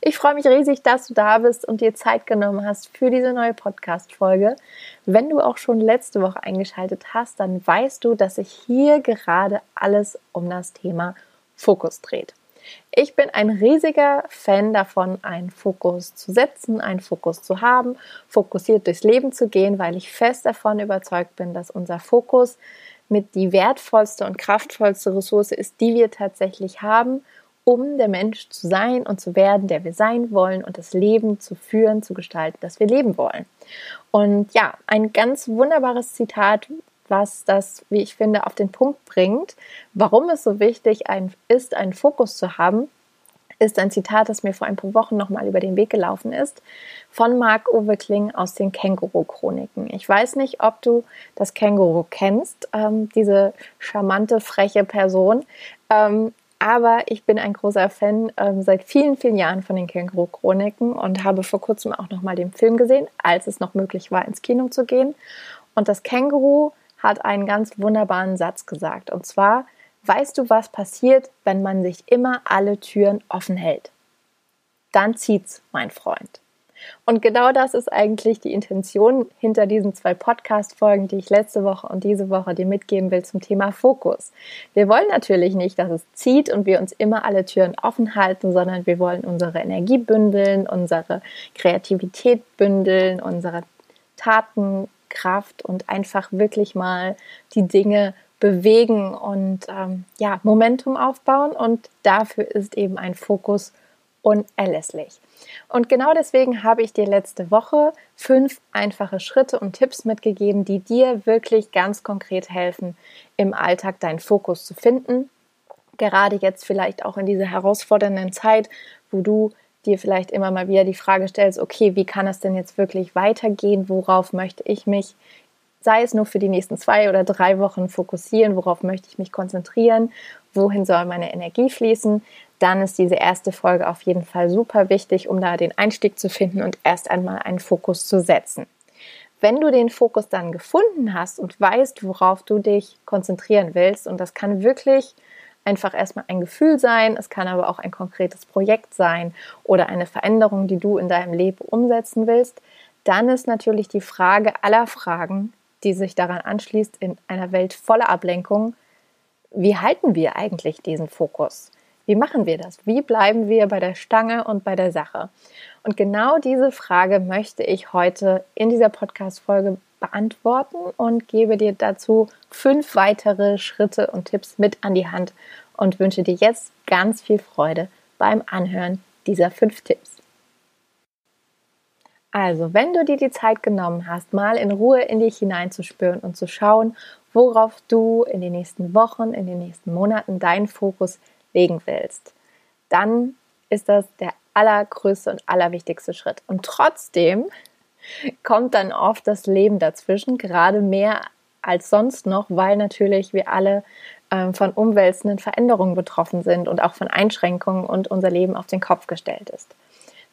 Ich freue mich riesig, dass du da bist und dir Zeit genommen hast für diese neue Podcast-Folge. Wenn du auch schon letzte Woche eingeschaltet hast, dann weißt du, dass sich hier gerade alles um das Thema Fokus dreht. Ich bin ein riesiger Fan davon, einen Fokus zu setzen, einen Fokus zu haben, fokussiert durchs Leben zu gehen, weil ich fest davon überzeugt bin, dass unser Fokus mit die wertvollste und kraftvollste Ressource ist, die wir tatsächlich haben um der Mensch zu sein und zu werden, der wir sein wollen und das Leben zu führen, zu gestalten, das wir leben wollen. Und ja, ein ganz wunderbares Zitat, was das, wie ich finde, auf den Punkt bringt, warum es so wichtig ist, einen Fokus zu haben, ist ein Zitat, das mir vor ein paar Wochen nochmal über den Weg gelaufen ist, von Marc-Uwe Kling aus den Känguru-Chroniken. Ich weiß nicht, ob du das Känguru kennst, ähm, diese charmante, freche Person. Ähm, aber ich bin ein großer Fan ähm, seit vielen, vielen Jahren von den Känguru-Chroniken und habe vor kurzem auch nochmal den Film gesehen, als es noch möglich war, ins Kino zu gehen. Und das Känguru hat einen ganz wunderbaren Satz gesagt. Und zwar, weißt du, was passiert, wenn man sich immer alle Türen offen hält? Dann zieht's, mein Freund. Und genau das ist eigentlich die Intention hinter diesen zwei Podcast-Folgen, die ich letzte Woche und diese Woche dir mitgeben will zum Thema Fokus. Wir wollen natürlich nicht, dass es zieht und wir uns immer alle Türen offen halten, sondern wir wollen unsere Energie bündeln, unsere Kreativität bündeln, unsere Tatenkraft und einfach wirklich mal die Dinge bewegen und ähm, ja, Momentum aufbauen. Und dafür ist eben ein Fokus unerlässlich. Und genau deswegen habe ich dir letzte Woche fünf einfache Schritte und Tipps mitgegeben, die dir wirklich ganz konkret helfen, im Alltag deinen Fokus zu finden. Gerade jetzt vielleicht auch in dieser herausfordernden Zeit, wo du dir vielleicht immer mal wieder die Frage stellst, okay, wie kann es denn jetzt wirklich weitergehen? Worauf möchte ich mich, sei es nur für die nächsten zwei oder drei Wochen fokussieren? Worauf möchte ich mich konzentrieren? Wohin soll meine Energie fließen? Dann ist diese erste Folge auf jeden Fall super wichtig, um da den Einstieg zu finden und erst einmal einen Fokus zu setzen. Wenn du den Fokus dann gefunden hast und weißt, worauf du dich konzentrieren willst, und das kann wirklich einfach erstmal ein Gefühl sein, es kann aber auch ein konkretes Projekt sein oder eine Veränderung, die du in deinem Leben umsetzen willst, dann ist natürlich die Frage aller Fragen, die sich daran anschließt, in einer Welt voller Ablenkung, wie halten wir eigentlich diesen Fokus? Wie machen wir das? Wie bleiben wir bei der Stange und bei der Sache? Und genau diese Frage möchte ich heute in dieser Podcast-Folge beantworten und gebe dir dazu fünf weitere Schritte und Tipps mit an die Hand und wünsche dir jetzt ganz viel Freude beim Anhören dieser fünf Tipps. Also, wenn du dir die Zeit genommen hast, mal in Ruhe in dich hineinzuspüren und zu schauen, worauf du in den nächsten Wochen, in den nächsten Monaten deinen Fokus legen willst, dann ist das der allergrößte und allerwichtigste Schritt. Und trotzdem kommt dann oft das Leben dazwischen, gerade mehr als sonst noch, weil natürlich wir alle ähm, von umwälzenden Veränderungen betroffen sind und auch von Einschränkungen und unser Leben auf den Kopf gestellt ist.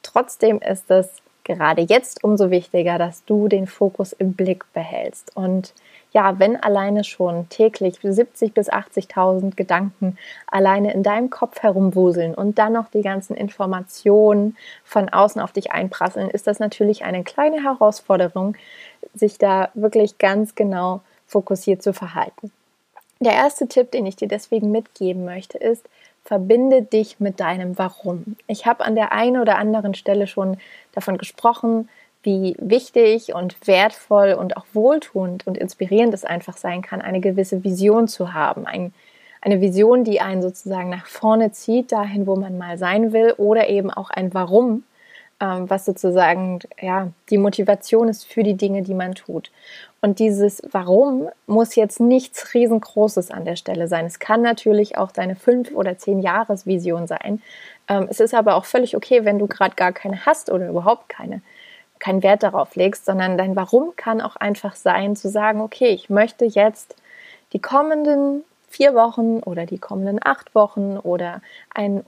Trotzdem ist es gerade jetzt umso wichtiger, dass du den Fokus im Blick behältst und ja, wenn alleine schon täglich 70 bis 80.000 Gedanken alleine in deinem Kopf herumwuseln und dann noch die ganzen Informationen von außen auf dich einprasseln, ist das natürlich eine kleine Herausforderung, sich da wirklich ganz genau fokussiert zu verhalten. Der erste Tipp, den ich dir deswegen mitgeben möchte, ist, verbinde dich mit deinem Warum. Ich habe an der einen oder anderen Stelle schon davon gesprochen, wie wichtig und wertvoll und auch wohltuend und inspirierend es einfach sein kann, eine gewisse Vision zu haben. Ein, eine Vision, die einen sozusagen nach vorne zieht, dahin, wo man mal sein will, oder eben auch ein Warum, ähm, was sozusagen ja, die Motivation ist für die Dinge, die man tut. Und dieses Warum muss jetzt nichts riesengroßes an der Stelle sein. Es kann natürlich auch deine fünf oder zehn Jahresvision sein. Ähm, es ist aber auch völlig okay, wenn du gerade gar keine hast oder überhaupt keine keinen Wert darauf legst, sondern dein Warum kann auch einfach sein, zu sagen, okay, ich möchte jetzt die kommenden vier Wochen oder die kommenden acht Wochen oder einen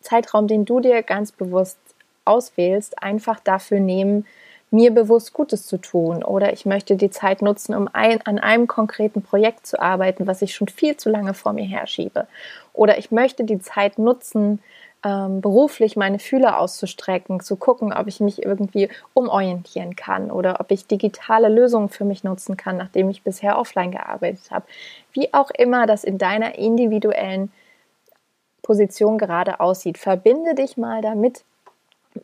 Zeitraum, den du dir ganz bewusst auswählst, einfach dafür nehmen, mir bewusst Gutes zu tun oder ich möchte die Zeit nutzen, um ein, an einem konkreten Projekt zu arbeiten, was ich schon viel zu lange vor mir herschiebe. Oder ich möchte die Zeit nutzen, ähm, beruflich meine Fühler auszustrecken, zu gucken, ob ich mich irgendwie umorientieren kann oder ob ich digitale Lösungen für mich nutzen kann, nachdem ich bisher offline gearbeitet habe. Wie auch immer das in deiner individuellen Position gerade aussieht. Verbinde dich mal damit,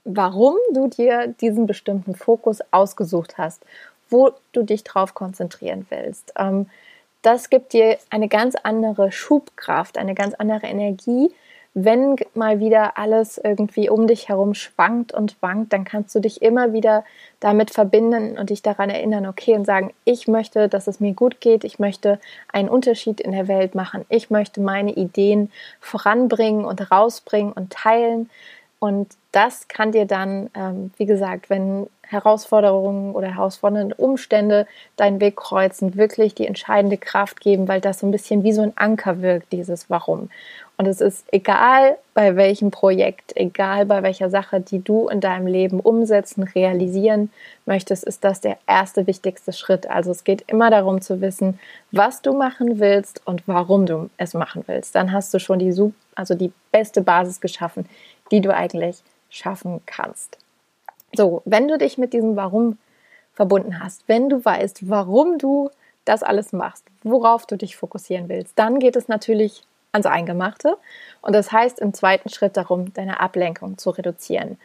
warum du dir diesen bestimmten Fokus ausgesucht hast, wo du dich drauf konzentrieren willst. Ähm, das gibt dir eine ganz andere Schubkraft, eine ganz andere Energie. Wenn mal wieder alles irgendwie um dich herum schwankt und wankt, dann kannst du dich immer wieder damit verbinden und dich daran erinnern, okay, und sagen, ich möchte, dass es mir gut geht, ich möchte einen Unterschied in der Welt machen, ich möchte meine Ideen voranbringen und rausbringen und teilen. Und das kann dir dann, ähm, wie gesagt, wenn Herausforderungen oder herausfordernde Umstände deinen Weg kreuzen, wirklich die entscheidende Kraft geben, weil das so ein bisschen wie so ein Anker wirkt, dieses Warum. Und es ist egal bei welchem Projekt, egal bei welcher Sache, die du in deinem Leben umsetzen, realisieren möchtest, ist das der erste wichtigste Schritt. Also es geht immer darum zu wissen, was du machen willst und warum du es machen willst. Dann hast du schon die, also die beste Basis geschaffen, die du eigentlich schaffen kannst. So, wenn du dich mit diesem Warum verbunden hast, wenn du weißt, warum du das alles machst, worauf du dich fokussieren willst, dann geht es natürlich ans Eingemachte. Und das heißt im zweiten Schritt darum, deine Ablenkung zu reduzieren.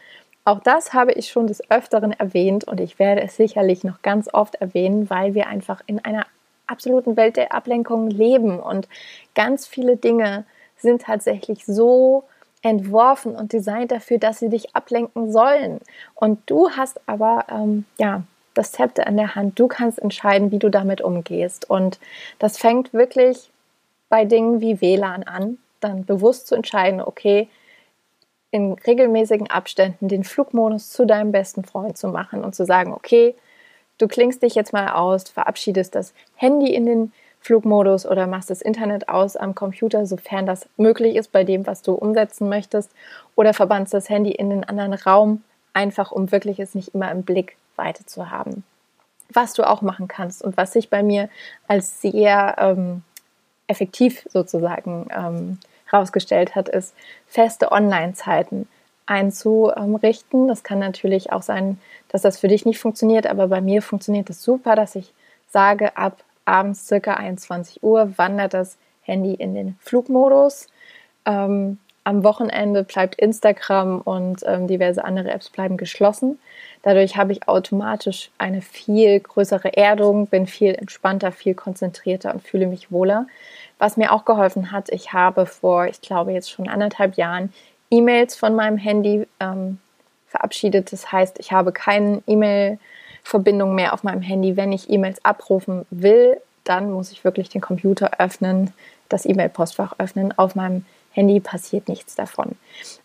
Auch das habe ich schon des Öfteren erwähnt und ich werde es sicherlich noch ganz oft erwähnen, weil wir einfach in einer absoluten Welt der Ablenkung leben und ganz viele Dinge sind tatsächlich so entworfen und designt dafür, dass sie dich ablenken sollen. Und du hast aber ähm, ja das Zepter in der Hand. Du kannst entscheiden, wie du damit umgehst. Und das fängt wirklich bei Dingen wie WLAN an, dann bewusst zu entscheiden, okay, in regelmäßigen Abständen den Flugmodus zu deinem besten Freund zu machen und zu sagen, okay, du klingst dich jetzt mal aus, verabschiedest das Handy in den Flugmodus oder machst das Internet aus am Computer, sofern das möglich ist bei dem, was du umsetzen möchtest, oder verbannst das Handy in den anderen Raum, einfach um wirklich es nicht immer im Blick weiter zu haben. Was du auch machen kannst und was sich bei mir als sehr ähm, effektiv sozusagen ähm, herausgestellt hat, ist feste Online-Zeiten einzurichten. Das kann natürlich auch sein, dass das für dich nicht funktioniert, aber bei mir funktioniert das super, dass ich sage, ab abends circa 21 Uhr wandert das Handy in den Flugmodus. Ähm, am Wochenende bleibt Instagram und ähm, diverse andere Apps bleiben geschlossen. Dadurch habe ich automatisch eine viel größere Erdung, bin viel entspannter, viel konzentrierter und fühle mich wohler. Was mir auch geholfen hat, ich habe vor, ich glaube jetzt schon anderthalb Jahren E-Mails von meinem Handy ähm, verabschiedet. Das heißt, ich habe keinen E-Mail Verbindung mehr auf meinem Handy. Wenn ich E-Mails abrufen will, dann muss ich wirklich den Computer öffnen, das E-Mail-Postfach öffnen. Auf meinem Handy passiert nichts davon.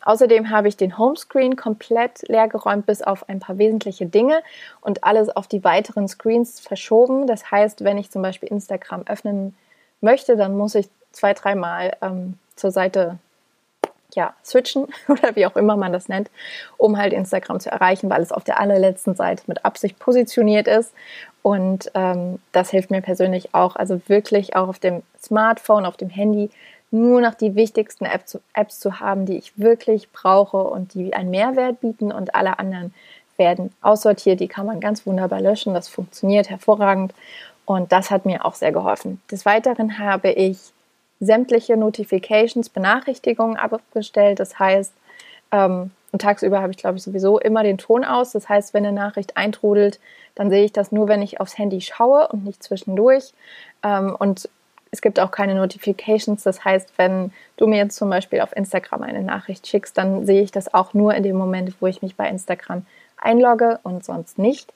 Außerdem habe ich den Homescreen komplett leer geräumt, bis auf ein paar wesentliche Dinge und alles auf die weiteren Screens verschoben. Das heißt, wenn ich zum Beispiel Instagram öffnen möchte, dann muss ich zwei, dreimal ähm, zur Seite ja, switchen oder wie auch immer man das nennt, um halt Instagram zu erreichen, weil es auf der allerletzten Seite mit Absicht positioniert ist. Und ähm, das hilft mir persönlich auch, also wirklich auch auf dem Smartphone, auf dem Handy nur noch die wichtigsten Apps, Apps zu haben, die ich wirklich brauche und die einen Mehrwert bieten und alle anderen werden aussortiert. Die kann man ganz wunderbar löschen. Das funktioniert hervorragend und das hat mir auch sehr geholfen. Des Weiteren habe ich sämtliche Notifications, Benachrichtigungen abgestellt. Das heißt, ähm, und tagsüber habe ich, glaube ich, sowieso immer den Ton aus. Das heißt, wenn eine Nachricht eintrudelt, dann sehe ich das nur, wenn ich aufs Handy schaue und nicht zwischendurch. Ähm, und es gibt auch keine Notifications. Das heißt, wenn du mir jetzt zum Beispiel auf Instagram eine Nachricht schickst, dann sehe ich das auch nur in dem Moment, wo ich mich bei Instagram einlogge und sonst nicht.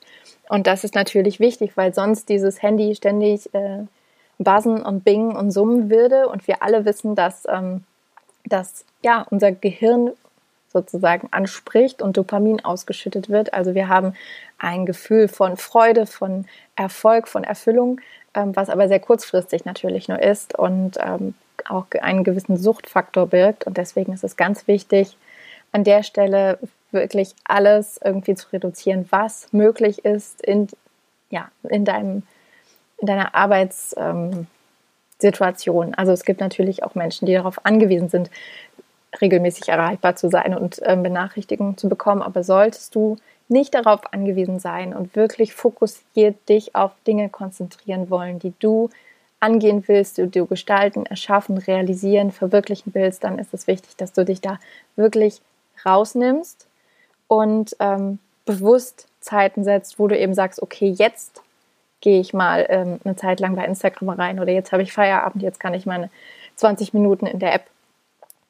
Und das ist natürlich wichtig, weil sonst dieses Handy ständig äh, buzzen und bingen und summen würde. Und wir alle wissen, dass, ähm, dass ja, unser Gehirn sozusagen anspricht und Dopamin ausgeschüttet wird. Also wir haben ein Gefühl von Freude, von Erfolg, von Erfüllung, ähm, was aber sehr kurzfristig natürlich nur ist und ähm, auch einen gewissen Suchtfaktor birgt. Und deswegen ist es ganz wichtig, an der Stelle wirklich alles irgendwie zu reduzieren, was möglich ist in, ja, in, deinem, in deiner Arbeitssituation. Ähm, also es gibt natürlich auch Menschen, die darauf angewiesen sind, regelmäßig erreichbar zu sein und ähm, Benachrichtigungen zu bekommen. Aber solltest du nicht darauf angewiesen sein und wirklich fokussiert dich auf Dinge konzentrieren wollen, die du angehen willst, die du gestalten, erschaffen, realisieren, verwirklichen willst, dann ist es wichtig, dass du dich da wirklich rausnimmst und ähm, bewusst Zeiten setzt, wo du eben sagst, okay, jetzt gehe ich mal ähm, eine Zeit lang bei Instagram rein oder jetzt habe ich Feierabend, jetzt kann ich meine 20 Minuten in der App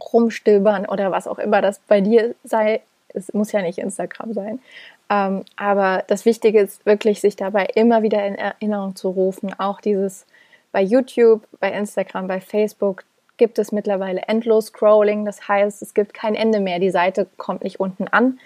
rumstöbern oder was auch immer das bei dir sei. Es muss ja nicht Instagram sein. Ähm, aber das Wichtige ist wirklich, sich dabei immer wieder in Erinnerung zu rufen. Auch dieses bei YouTube, bei Instagram, bei Facebook gibt es mittlerweile endlos Scrolling. Das heißt, es gibt kein Ende mehr. Die Seite kommt nicht unten an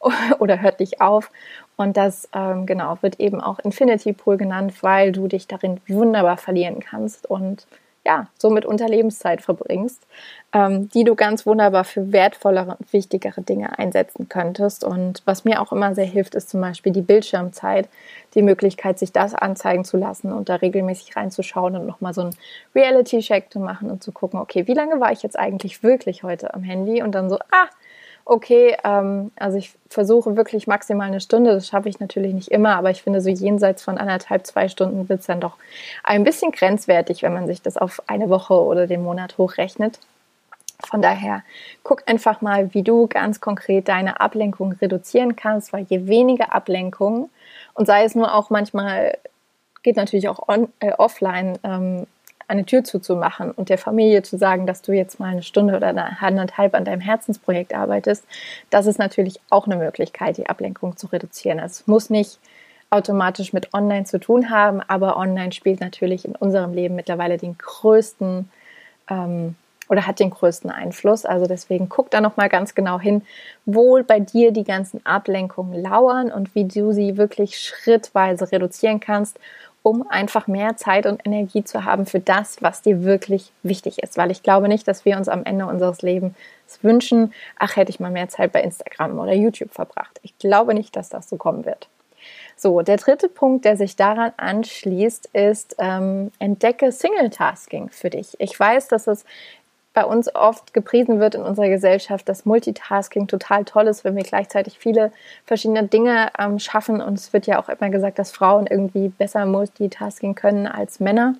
oder hört nicht auf. Und das ähm, genau wird eben auch Infinity Pool genannt, weil du dich darin wunderbar verlieren kannst und ja, somit unter Lebenszeit verbringst, ähm, die du ganz wunderbar für wertvollere und wichtigere Dinge einsetzen könntest. Und was mir auch immer sehr hilft, ist zum Beispiel die Bildschirmzeit, die Möglichkeit, sich das anzeigen zu lassen und da regelmäßig reinzuschauen und nochmal so einen Reality-Check zu machen und zu gucken, okay, wie lange war ich jetzt eigentlich wirklich heute am Handy? Und dann so, ah, okay, ähm, also ich versuche wirklich maximal eine Stunde, das schaffe ich natürlich nicht immer, aber ich finde so jenseits von anderthalb, zwei Stunden wird es dann doch ein bisschen grenzwertig, wenn man sich das auf eine Woche oder den Monat hochrechnet. Von daher guck einfach mal, wie du ganz konkret deine Ablenkung reduzieren kannst, weil je weniger Ablenkung und sei es nur auch manchmal, geht natürlich auch on, äh, offline, ähm, eine Tür zuzumachen und der Familie zu sagen, dass du jetzt mal eine Stunde oder eine anderthalb an deinem Herzensprojekt arbeitest, das ist natürlich auch eine Möglichkeit, die Ablenkung zu reduzieren. Also es muss nicht automatisch mit Online zu tun haben, aber Online spielt natürlich in unserem Leben mittlerweile den größten ähm, oder hat den größten Einfluss. Also deswegen guck da nochmal ganz genau hin, wo bei dir die ganzen Ablenkungen lauern und wie du sie wirklich schrittweise reduzieren kannst um einfach mehr Zeit und Energie zu haben für das, was dir wirklich wichtig ist. Weil ich glaube nicht, dass wir uns am Ende unseres Lebens wünschen, ach, hätte ich mal mehr Zeit bei Instagram oder YouTube verbracht. Ich glaube nicht, dass das so kommen wird. So, der dritte Punkt, der sich daran anschließt, ist, ähm, entdecke Single-Tasking für dich. Ich weiß, dass es bei uns oft gepriesen wird in unserer Gesellschaft, dass Multitasking total toll ist, wenn wir gleichzeitig viele verschiedene Dinge ähm, schaffen. Und es wird ja auch immer gesagt, dass Frauen irgendwie besser Multitasking können als Männer.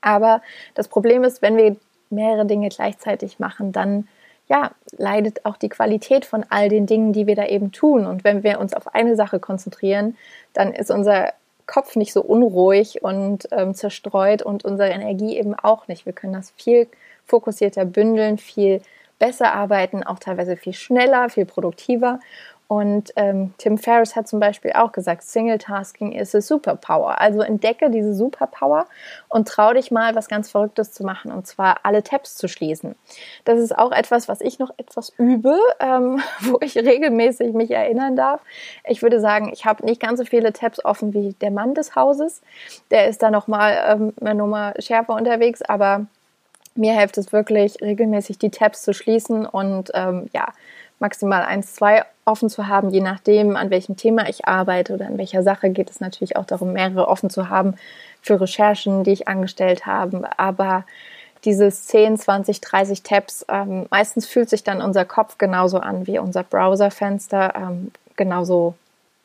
Aber das Problem ist, wenn wir mehrere Dinge gleichzeitig machen, dann ja, leidet auch die Qualität von all den Dingen, die wir da eben tun. Und wenn wir uns auf eine Sache konzentrieren, dann ist unser Kopf nicht so unruhig und ähm, zerstreut und unsere Energie eben auch nicht. Wir können das viel fokussierter bündeln, viel besser arbeiten, auch teilweise viel schneller, viel produktiver. Und ähm, Tim Ferriss hat zum Beispiel auch gesagt, Single Tasking ist a Superpower. Also entdecke diese Superpower und trau dich mal, was ganz Verrücktes zu machen, und zwar alle Tabs zu schließen. Das ist auch etwas, was ich noch etwas übe, ähm, wo ich regelmäßig mich erinnern darf. Ich würde sagen, ich habe nicht ganz so viele Tabs offen wie der Mann des Hauses. Der ist da nochmal ähm, eine Nummer schärfer unterwegs, aber mir hilft es wirklich, regelmäßig die Tabs zu schließen und ähm, ja, maximal eins, zwei offen zu haben, je nachdem, an welchem Thema ich arbeite oder an welcher Sache geht es natürlich auch darum, mehrere offen zu haben für Recherchen, die ich angestellt habe. Aber dieses 10, 20, 30 Tabs, ähm, meistens fühlt sich dann unser Kopf genauso an wie unser Browserfenster, ähm, genauso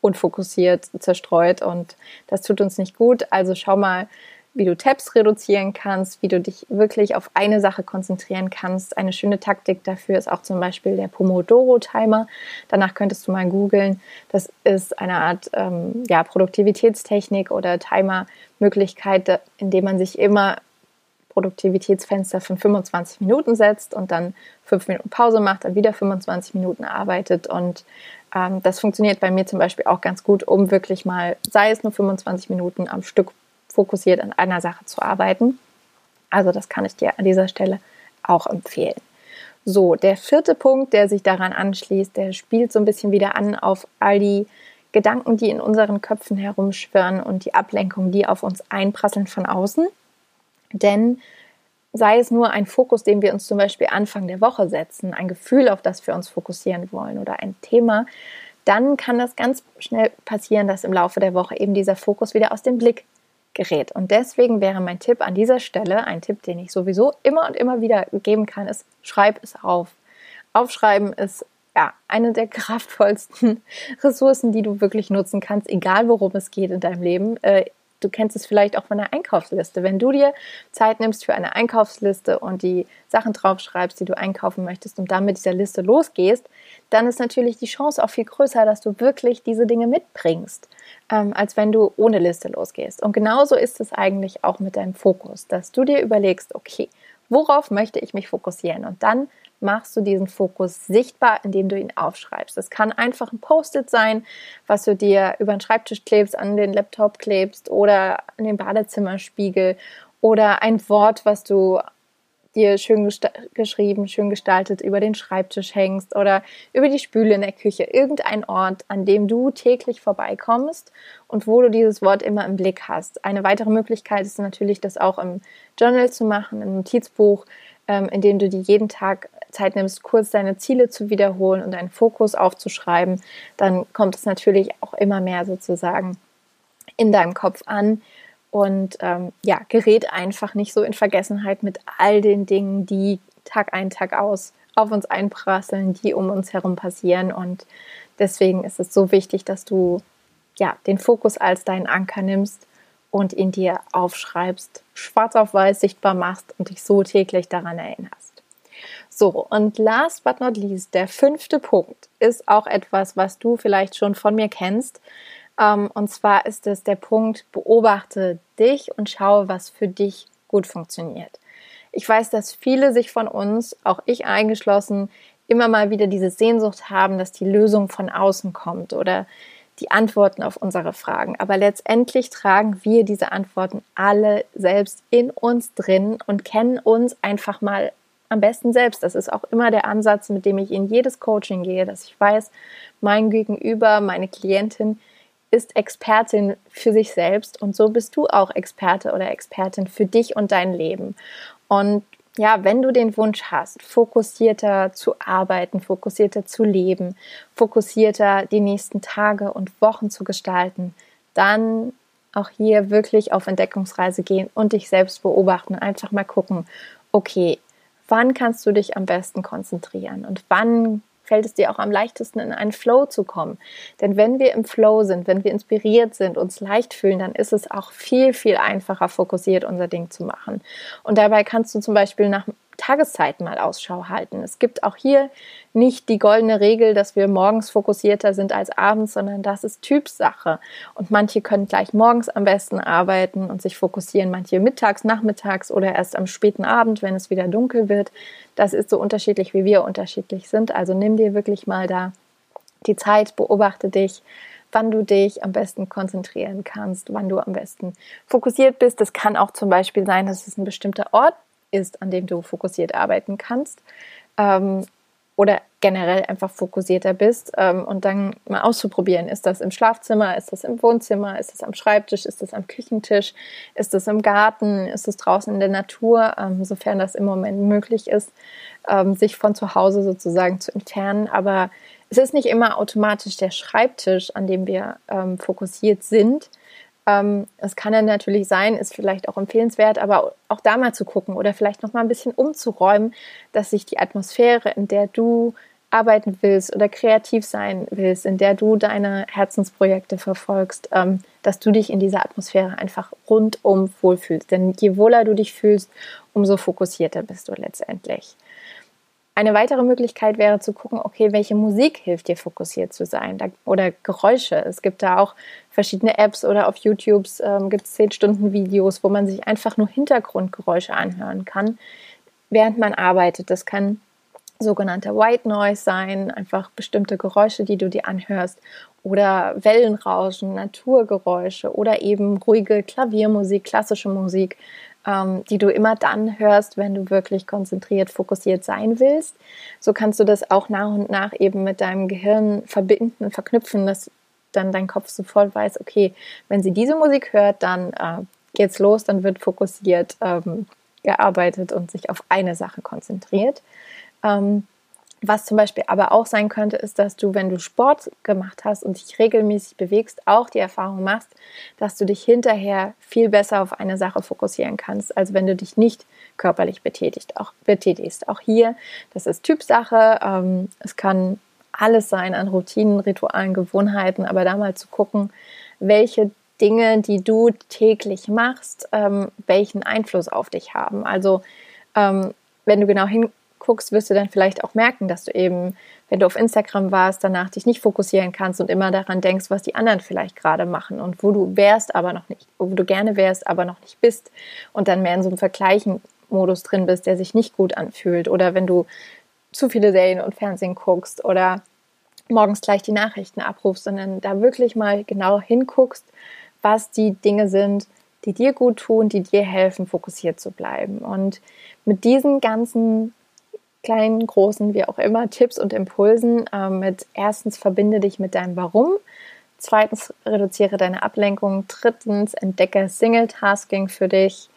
unfokussiert, zerstreut und das tut uns nicht gut. Also schau mal, wie du Tabs reduzieren kannst, wie du dich wirklich auf eine Sache konzentrieren kannst. Eine schöne Taktik dafür ist auch zum Beispiel der Pomodoro-Timer. Danach könntest du mal googeln. Das ist eine Art ähm, ja, Produktivitätstechnik oder Timer-Möglichkeit, indem man sich immer Produktivitätsfenster von 25 Minuten setzt und dann 5 Minuten Pause macht, dann wieder 25 Minuten arbeitet. Und ähm, das funktioniert bei mir zum Beispiel auch ganz gut, um wirklich mal, sei es nur 25 Minuten am Stück fokussiert an einer Sache zu arbeiten. Also das kann ich dir an dieser Stelle auch empfehlen. So, der vierte Punkt, der sich daran anschließt, der spielt so ein bisschen wieder an auf all die Gedanken, die in unseren Köpfen herumschwirren und die Ablenkung, die auf uns einprasseln von außen. Denn sei es nur ein Fokus, den wir uns zum Beispiel Anfang der Woche setzen, ein Gefühl, auf das wir uns fokussieren wollen oder ein Thema, dann kann das ganz schnell passieren, dass im Laufe der Woche eben dieser Fokus wieder aus dem Blick gerät. Und deswegen wäre mein Tipp an dieser Stelle, ein Tipp, den ich sowieso immer und immer wieder geben kann, ist, schreib es auf. Aufschreiben ist ja eine der kraftvollsten Ressourcen, die du wirklich nutzen kannst, egal worum es geht in deinem Leben. Äh, du kennst es vielleicht auch von einer Einkaufsliste. Wenn du dir Zeit nimmst für eine Einkaufsliste und die Sachen draufschreibst, die du einkaufen möchtest und dann mit dieser Liste losgehst, dann ist natürlich die Chance auch viel größer, dass du wirklich diese Dinge mitbringst, ähm, als wenn du ohne Liste losgehst. Und genauso ist es eigentlich auch mit deinem Fokus, dass du dir überlegst, okay, worauf möchte ich mich fokussieren? Und dann machst du diesen Fokus sichtbar, indem du ihn aufschreibst. Es kann einfach ein Post-it sein, was du dir über den Schreibtisch klebst, an den Laptop klebst oder an den Badezimmerspiegel oder ein Wort, was du dir schön geschrieben, schön gestaltet über den Schreibtisch hängst oder über die Spüle in der Küche. Irgendein Ort, an dem du täglich vorbeikommst und wo du dieses Wort immer im Blick hast. Eine weitere Möglichkeit ist natürlich, das auch im Journal zu machen, im Notizbuch, ähm, in dem du dir jeden Tag Zeit nimmst, kurz deine Ziele zu wiederholen und deinen Fokus aufzuschreiben. Dann kommt es natürlich auch immer mehr sozusagen in deinem Kopf an und ähm, ja, gerät einfach nicht so in Vergessenheit mit all den Dingen, die Tag ein, Tag aus auf uns einprasseln, die um uns herum passieren. Und deswegen ist es so wichtig, dass du ja den Fokus als deinen Anker nimmst und ihn dir aufschreibst, schwarz auf weiß sichtbar machst und dich so täglich daran erinnerst. So, und last but not least, der fünfte Punkt ist auch etwas, was du vielleicht schon von mir kennst. Ähm, und zwar ist es der Punkt, beobachte dich und schaue, was für dich gut funktioniert. Ich weiß, dass viele sich von uns, auch ich eingeschlossen, immer mal wieder diese Sehnsucht haben, dass die Lösung von außen kommt oder die Antworten auf unsere Fragen. Aber letztendlich tragen wir diese Antworten alle selbst in uns drin und kennen uns einfach mal am besten selbst. Das ist auch immer der Ansatz, mit dem ich in jedes Coaching gehe, dass ich weiß, mein Gegenüber, meine Klientin ist Expertin für sich selbst und so bist du auch Experte oder Expertin für dich und dein Leben. Und ja, wenn du den Wunsch hast, fokussierter zu arbeiten, fokussierter zu leben, fokussierter die nächsten Tage und Wochen zu gestalten, dann auch hier wirklich auf Entdeckungsreise gehen und dich selbst beobachten. Einfach mal gucken, okay, wann kannst du dich am besten konzentrieren und wann fällt es dir auch am leichtesten in einen Flow zu kommen. Denn wenn wir im Flow sind, wenn wir inspiriert sind, uns leicht fühlen, dann ist es auch viel, viel einfacher, fokussiert unser Ding zu machen. Und dabei kannst du zum Beispiel nach Tageszeiten mal Ausschau halten. Es gibt auch hier nicht die goldene Regel, dass wir morgens fokussierter sind als abends, sondern das ist Typsache. Und manche können gleich morgens am besten arbeiten und sich fokussieren, manche mittags, nachmittags oder erst am späten Abend, wenn es wieder dunkel wird. Das ist so unterschiedlich, wie wir unterschiedlich sind. Also nimm dir wirklich mal da die Zeit, beobachte dich, wann du dich am besten konzentrieren kannst, wann du am besten fokussiert bist. Das kann auch zum Beispiel sein, dass es ein bestimmter Ort ist, an dem du fokussiert arbeiten kannst. Ähm, oder generell einfach fokussierter bist ähm, und dann mal auszuprobieren. Ist das im Schlafzimmer? Ist das im Wohnzimmer? Ist das am Schreibtisch? Ist das am Küchentisch? Ist das im Garten? Ist es draußen in der Natur? Ähm, sofern das im Moment möglich ist, ähm, sich von zu Hause sozusagen zu entfernen. Aber es ist nicht immer automatisch der Schreibtisch, an dem wir ähm, fokussiert sind, ähm, es kann ja natürlich sein, ist vielleicht auch empfehlenswert, aber auch da mal zu gucken oder vielleicht noch mal ein bisschen umzuräumen, dass sich die Atmosphäre, in der du arbeiten willst oder kreativ sein willst, in der du deine Herzensprojekte verfolgst, ähm, dass du dich in dieser Atmosphäre einfach rundum wohlfühlst. Denn je wohler du dich fühlst, umso fokussierter bist du letztendlich. Eine weitere Möglichkeit wäre zu gucken, okay, welche Musik hilft dir fokussiert zu sein da, oder Geräusche. Es gibt da auch verschiedene Apps oder auf YouTube ähm, gibt es 10 Stunden Videos, wo man sich einfach nur Hintergrundgeräusche anhören kann, während man arbeitet. Das kann sogenannter White Noise sein, einfach bestimmte Geräusche, die du dir anhörst oder Wellenrauschen, Naturgeräusche oder eben ruhige Klaviermusik, klassische Musik. Ähm, die du immer dann hörst, wenn du wirklich konzentriert, fokussiert sein willst. So kannst du das auch nach und nach eben mit deinem Gehirn verbinden und verknüpfen, dass dann dein Kopf sofort weiß, okay, wenn sie diese Musik hört, dann äh, geht's los, dann wird fokussiert ähm, gearbeitet und sich auf eine Sache konzentriert. Ähm, was zum Beispiel aber auch sein könnte, ist, dass du, wenn du Sport gemacht hast und dich regelmäßig bewegst, auch die Erfahrung machst, dass du dich hinterher viel besser auf eine Sache fokussieren kannst, als wenn du dich nicht körperlich betätigt, auch, betätigst. Auch hier, das ist Typsache. Ähm, es kann alles sein an Routinen, Ritualen, Gewohnheiten, aber da mal zu gucken, welche Dinge, die du täglich machst, ähm, welchen Einfluss auf dich haben. Also ähm, wenn du genau hin guckst, wirst du dann vielleicht auch merken, dass du eben, wenn du auf Instagram warst, danach dich nicht fokussieren kannst und immer daran denkst, was die anderen vielleicht gerade machen und wo du wärst, aber noch nicht, wo du gerne wärst, aber noch nicht bist und dann mehr in so einem Vergleichen-Modus drin bist, der sich nicht gut anfühlt oder wenn du zu viele Serien und Fernsehen guckst oder morgens gleich die Nachrichten abrufst, sondern da wirklich mal genau hinguckst, was die Dinge sind, die dir gut tun, die dir helfen, fokussiert zu bleiben. Und mit diesen ganzen kleinen, großen, wie auch immer, Tipps und Impulsen. Äh, mit erstens verbinde dich mit deinem Warum, zweitens reduziere deine Ablenkung, drittens entdecke Single-Tasking für dich,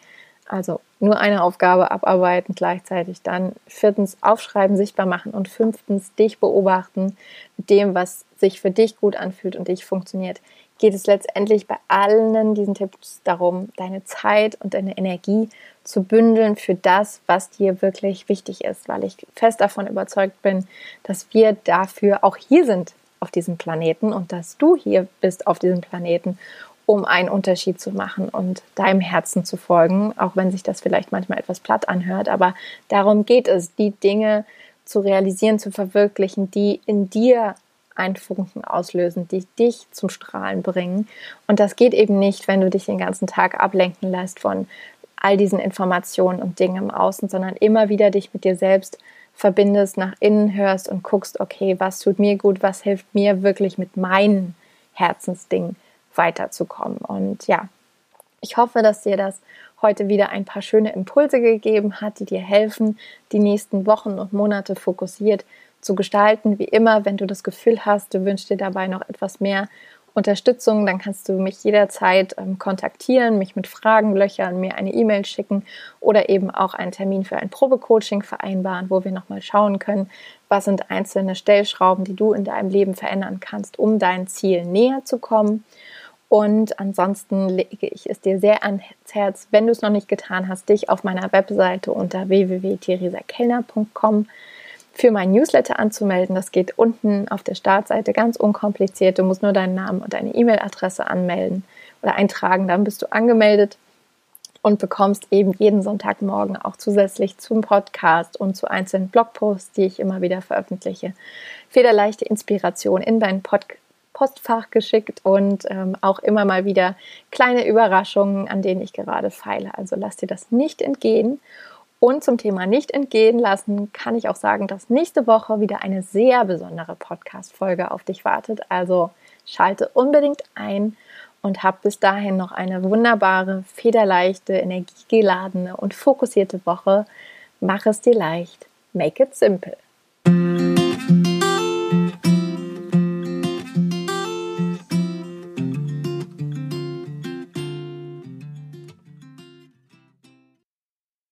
also nur eine Aufgabe abarbeiten gleichzeitig, dann viertens aufschreiben, sichtbar machen und fünftens dich beobachten mit dem, was sich für dich gut anfühlt und dich funktioniert. Geht es letztendlich bei allen diesen Tipps darum, deine Zeit und deine Energie zu bündeln für das, was dir wirklich wichtig ist, weil ich fest davon überzeugt bin, dass wir dafür auch hier sind auf diesem Planeten und dass du hier bist auf diesem Planeten, um einen Unterschied zu machen und deinem Herzen zu folgen, auch wenn sich das vielleicht manchmal etwas platt anhört, aber darum geht es, die Dinge zu realisieren, zu verwirklichen, die in dir einen Funken auslösen, die dich zum Strahlen bringen. Und das geht eben nicht, wenn du dich den ganzen Tag ablenken lässt von all diesen Informationen und Dingen im Außen, sondern immer wieder dich mit dir selbst verbindest, nach innen hörst und guckst, okay, was tut mir gut, was hilft mir wirklich mit meinen Herzensdingen weiterzukommen. Und ja, ich hoffe, dass dir das heute wieder ein paar schöne Impulse gegeben hat, die dir helfen, die nächsten Wochen und Monate fokussiert zu gestalten. Wie immer, wenn du das Gefühl hast, du wünschst dir dabei noch etwas mehr Unterstützung, dann kannst du mich jederzeit ähm, kontaktieren, mich mit Fragen löchern, mir eine E-Mail schicken oder eben auch einen Termin für ein Probecoaching vereinbaren, wo wir nochmal schauen können, was sind einzelne Stellschrauben, die du in deinem Leben verändern kannst, um dein Ziel näher zu kommen. Und ansonsten lege ich es dir sehr ans Herz, wenn du es noch nicht getan hast, dich auf meiner Webseite unter www.theresakellner.com für mein Newsletter anzumelden. Das geht unten auf der Startseite ganz unkompliziert. Du musst nur deinen Namen und deine E-Mail-Adresse anmelden oder eintragen. Dann bist du angemeldet und bekommst eben jeden Sonntagmorgen auch zusätzlich zum Podcast und zu einzelnen Blogposts, die ich immer wieder veröffentliche, federleichte Inspiration in dein Pod Postfach geschickt und ähm, auch immer mal wieder kleine Überraschungen, an denen ich gerade feile. Also lass dir das nicht entgehen. Und zum Thema nicht entgehen lassen, kann ich auch sagen, dass nächste Woche wieder eine sehr besondere Podcast-Folge auf dich wartet. Also schalte unbedingt ein und hab bis dahin noch eine wunderbare, federleichte, energiegeladene und fokussierte Woche. Mach es dir leicht. Make it simple.